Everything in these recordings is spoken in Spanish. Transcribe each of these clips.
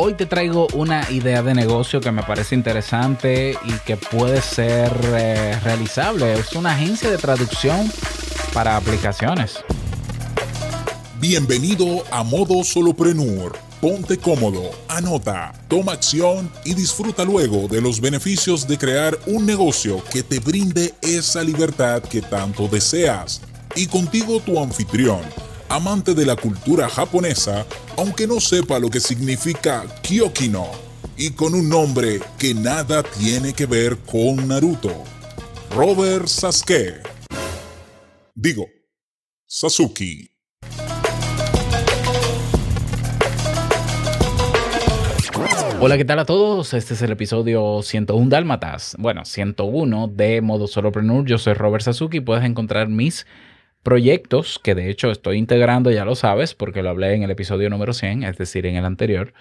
Hoy te traigo una idea de negocio que me parece interesante y que puede ser eh, realizable. Es una agencia de traducción para aplicaciones. Bienvenido a Modo Soloprenur. Ponte cómodo, anota, toma acción y disfruta luego de los beneficios de crear un negocio que te brinde esa libertad que tanto deseas. Y contigo tu anfitrión amante de la cultura japonesa, aunque no sepa lo que significa Kyokino, y con un nombre que nada tiene que ver con Naruto. Robert Sasuke. Digo, Sasuke. Hola, ¿qué tal a todos? Este es el episodio 101 Dálmatas. Bueno, 101 de Modo Solopreneur. Yo soy Robert Sasuke y puedes encontrar mis proyectos que de hecho estoy integrando, ya lo sabes, porque lo hablé en el episodio número 100, es decir, en el anterior.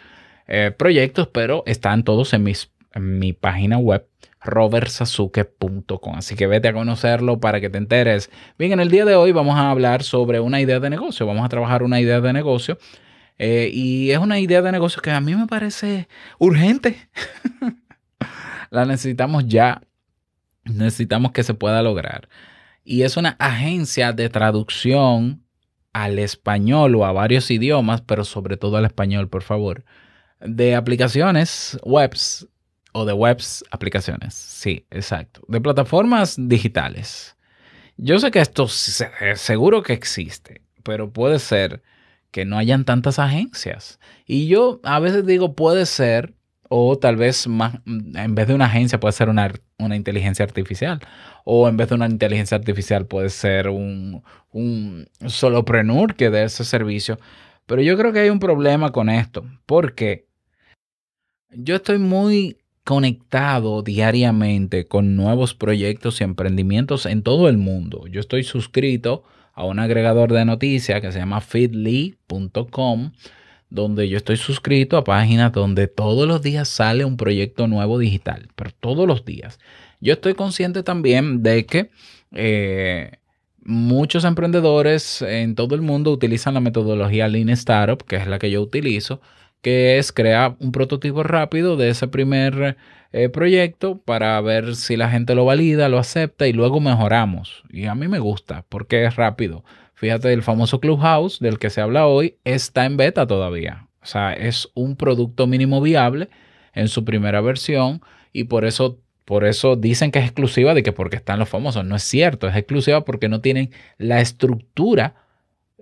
Eh, proyectos, pero están todos en, mis, en mi página web robertsasuke.com. Así que vete a conocerlo para que te enteres. Bien, en el día de hoy vamos a hablar sobre una idea de negocio. Vamos a trabajar una idea de negocio. Eh, y es una idea de negocio que a mí me parece urgente. La necesitamos ya. Necesitamos que se pueda lograr y es una agencia de traducción al español o a varios idiomas, pero sobre todo al español, por favor, de aplicaciones webs o de webs aplicaciones. Sí, exacto. De plataformas digitales. Yo sé que esto seguro que existe, pero puede ser que no hayan tantas agencias. Y yo a veces digo puede ser o tal vez más, en vez de una agencia puede ser una, inteligencia artificial. O en vez de una inteligencia artificial puede ser un, un solopreneur que dé ese servicio. Pero yo creo que hay un problema con esto. Porque yo estoy muy conectado diariamente con nuevos proyectos y emprendimientos en todo el mundo. Yo estoy suscrito a un agregador de noticias que se llama feedly.com donde yo estoy suscrito a páginas donde todos los días sale un proyecto nuevo digital, pero todos los días. Yo estoy consciente también de que eh, muchos emprendedores en todo el mundo utilizan la metodología Lean Startup, que es la que yo utilizo, que es crear un prototipo rápido de ese primer eh, proyecto para ver si la gente lo valida, lo acepta y luego mejoramos. Y a mí me gusta porque es rápido. Fíjate, el famoso Clubhouse del que se habla hoy está en beta todavía. O sea, es un producto mínimo viable en su primera versión y por eso, por eso dicen que es exclusiva de que porque están los famosos. No es cierto, es exclusiva porque no tienen la estructura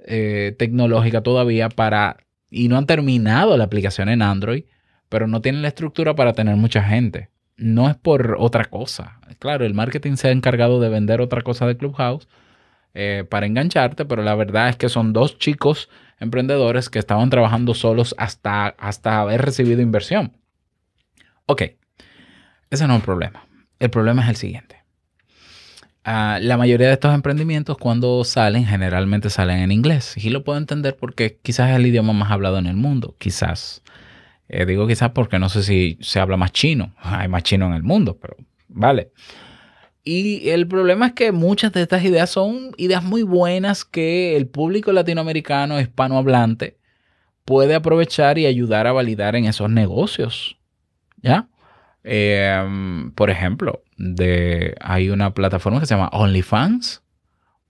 eh, tecnológica todavía para, y no han terminado la aplicación en Android, pero no tienen la estructura para tener mucha gente. No es por otra cosa. Claro, el marketing se ha encargado de vender otra cosa de Clubhouse eh, para engancharte, pero la verdad es que son dos chicos emprendedores que estaban trabajando solos hasta, hasta haber recibido inversión. Ok, ese no es el problema. El problema es el siguiente. Ah, la mayoría de estos emprendimientos cuando salen generalmente salen en inglés. Y lo puedo entender porque quizás es el idioma más hablado en el mundo. Quizás. Eh, digo quizás porque no sé si se habla más chino. Hay más chino en el mundo, pero vale. Y el problema es que muchas de estas ideas son ideas muy buenas que el público latinoamericano hispanohablante puede aprovechar y ayudar a validar en esos negocios. ¿Ya? Em, por ejemplo, de, hay una plataforma que se llama OnlyFans.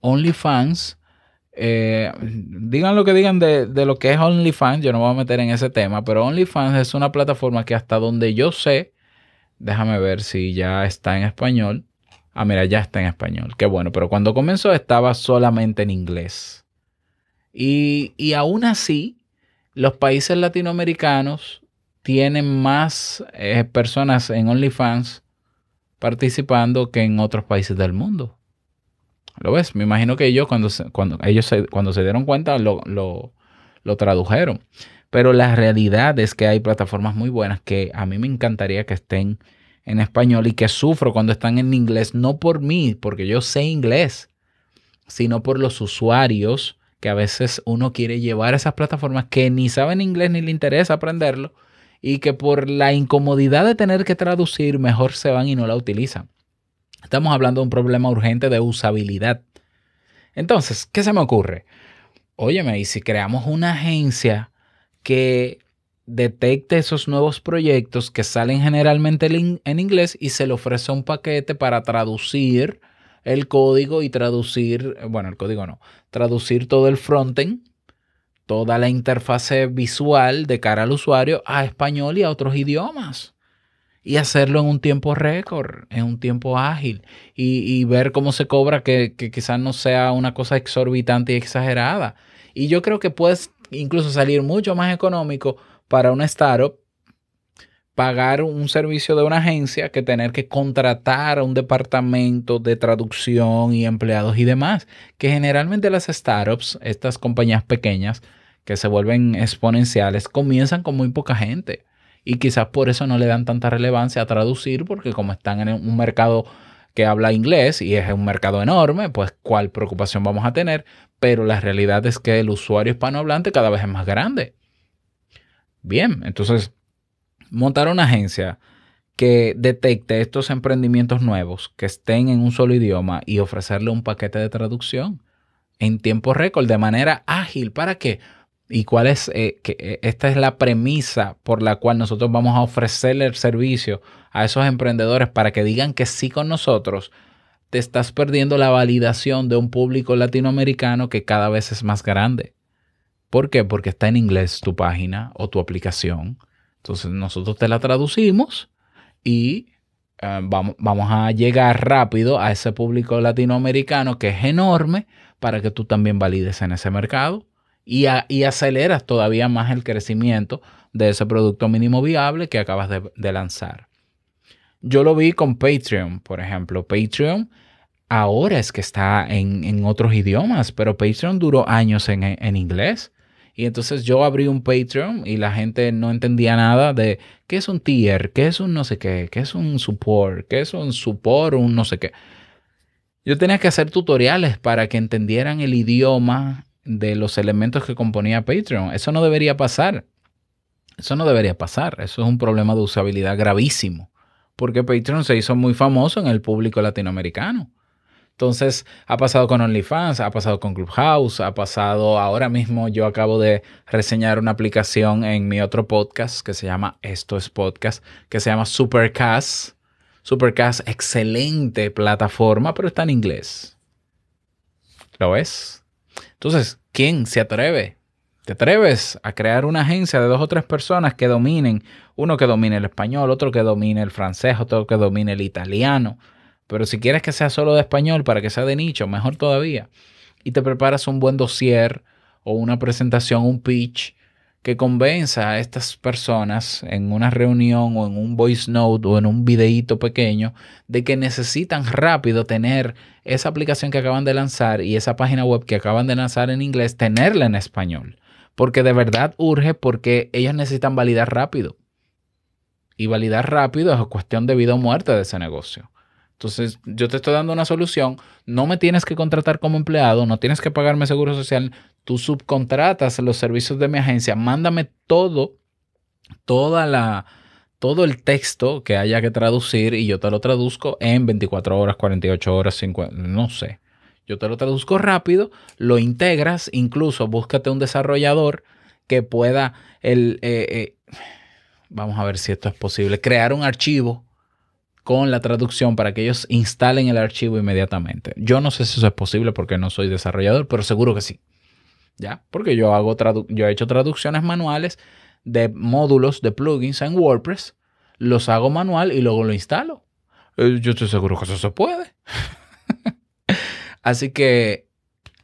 OnlyFans, eh, digan lo que digan de, de lo que es OnlyFans, yo no me voy a meter en ese tema, pero OnlyFans es una plataforma que hasta donde yo sé, déjame ver si ya está en español Ah, mira, ya está en español. Qué bueno, pero cuando comenzó estaba solamente en inglés. Y, y aún así, los países latinoamericanos tienen más eh, personas en OnlyFans participando que en otros países del mundo. ¿Lo ves? Me imagino que ellos cuando se, cuando, ellos cuando se dieron cuenta lo, lo, lo tradujeron. Pero la realidad es que hay plataformas muy buenas que a mí me encantaría que estén en español y que sufro cuando están en inglés, no por mí, porque yo sé inglés, sino por los usuarios que a veces uno quiere llevar a esas plataformas que ni saben inglés ni le interesa aprenderlo y que por la incomodidad de tener que traducir mejor se van y no la utilizan. Estamos hablando de un problema urgente de usabilidad. Entonces, ¿qué se me ocurre? Óyeme, y si creamos una agencia que detecte esos nuevos proyectos que salen generalmente en inglés y se le ofrece un paquete para traducir el código y traducir, bueno, el código no, traducir todo el frontend, toda la interfase visual de cara al usuario a español y a otros idiomas. Y hacerlo en un tiempo récord, en un tiempo ágil. Y, ver cómo se cobra, que, que quizás no sea una cosa exorbitante y exagerada. Y yo creo que puedes incluso salir mucho más económico para una startup pagar un servicio de una agencia que tener que contratar a un departamento de traducción y empleados y demás, que generalmente las startups, estas compañías pequeñas que se vuelven exponenciales, comienzan con muy poca gente y quizás por eso no le dan tanta relevancia a traducir porque como están en un mercado que habla inglés y es un mercado enorme, pues cuál preocupación vamos a tener, pero la realidad es que el usuario hispanohablante cada vez es más grande. Bien, entonces montar una agencia que detecte estos emprendimientos nuevos que estén en un solo idioma y ofrecerle un paquete de traducción en tiempo récord, de manera ágil. ¿Para qué? ¿Y cuál es? Eh, que eh, esta es la premisa por la cual nosotros vamos a ofrecerle el servicio a esos emprendedores para que digan que sí con nosotros. Te estás perdiendo la validación de un público latinoamericano que cada vez es más grande. ¿Por qué? Porque está en inglés tu página o tu aplicación entonces nosotros te la traducimos y eh, vamos, vamos a llegar rápido a ese público latinoamericano que es enorme para que tú también valides en ese mercado y, y aceleras todavía más el crecimiento de ese producto mínimo viable que acabas de, lanzar. Yo lo vi con Patreon, por ejemplo. Patreon ahora es que está en, otros idiomas, pero Patreon duró años en, en inglés. Y entonces yo abrí un Patreon y la gente no entendía nada de qué es un tier, qué es un no sé qué, qué es un support, qué es un support, un no sé qué. Yo tenía que hacer tutoriales para que entendieran el idioma de los elementos que componía Patreon. Eso no debería pasar. Eso no debería pasar. Eso es un problema de usabilidad gravísimo. Porque Patreon se hizo muy famoso en el público latinoamericano. Entonces, ha pasado con OnlyFans, ha pasado con Clubhouse, ha pasado ahora mismo. Yo acabo de reseñar una aplicación en mi otro podcast que se llama Esto es Podcast, que se llama Supercast. Supercast, excelente plataforma, pero está en inglés. ¿Lo ves? Entonces, ¿quién se atreve? ¿Te atreves a crear una agencia de dos o tres personas que dominen, uno que domine el español, otro que domine el francés, otro que domine el italiano? Pero si quieres que sea solo de español para que sea de nicho, mejor todavía. Y te preparas un buen dossier o una presentación, un pitch que convenza a estas personas en una reunión o en un voice note o en un videíto pequeño de que necesitan rápido tener esa aplicación que acaban de lanzar y esa página web que acaban de lanzar en inglés, tenerla en español. Porque de verdad urge porque ellos necesitan validar rápido. Y validar rápido es cuestión de vida o muerte de ese negocio. Entonces, yo te estoy dando una solución. No me tienes que contratar como empleado, no tienes que pagarme seguro social. Tú subcontratas los servicios de mi agencia. Mándame todo, toda la, todo el texto que haya que traducir y yo te lo traduzco en 24 horas, 48 horas, 50, no sé. Yo te lo traduzco rápido, lo integras, incluso búscate un desarrollador que pueda, el, eh, eh, vamos a ver si esto es posible, crear un archivo con la traducción para que ellos instalen el archivo inmediatamente. Yo no sé si eso es posible porque no soy desarrollador, pero seguro que sí. ¿Ya? Porque yo, hago yo he hecho traducciones manuales de módulos de plugins en WordPress, los hago manual y luego lo instalo. Eh, yo estoy seguro que eso se puede. Así que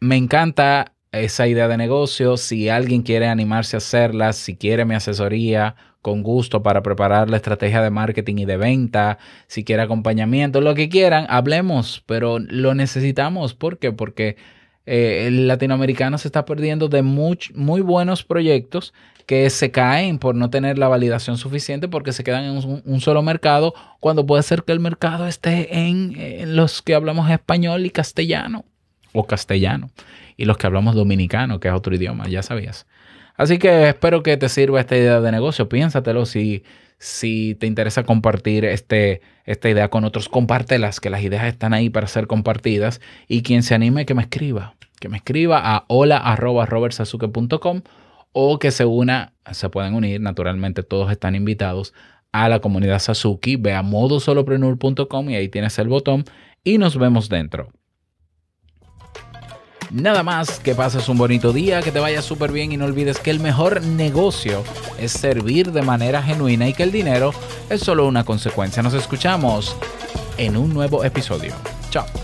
me encanta esa idea de negocio. Si alguien quiere animarse a hacerla, si quiere mi asesoría con gusto para preparar la estrategia de marketing y de venta, si quiere acompañamiento, lo que quieran, hablemos, pero lo necesitamos. ¿Por qué? Porque eh, el latinoamericano se está perdiendo de muy, muy buenos proyectos que se caen por no tener la validación suficiente porque se quedan en un, solo mercado cuando puede ser que el mercado esté en, en los que hablamos español y castellano o castellano y los que hablamos dominicano, que es otro idioma, ya sabías. Así que espero que te sirva esta idea de negocio. Piénsatelo si, si te interesa compartir este, esta idea con otros, compártelas, que las ideas están ahí para ser compartidas. Y quien se anime, que me escriba. Que me escriba a hola o que se una, se pueden unir, naturalmente todos están invitados a la comunidad Sasuki, ve a modosoloprenur.com y ahí tienes el botón y nos vemos dentro. Nada más, que pases un bonito día, que te vaya súper bien y no olvides que el mejor negocio es servir de manera genuina y que el dinero es solo una consecuencia. Nos escuchamos en un nuevo episodio. Chao.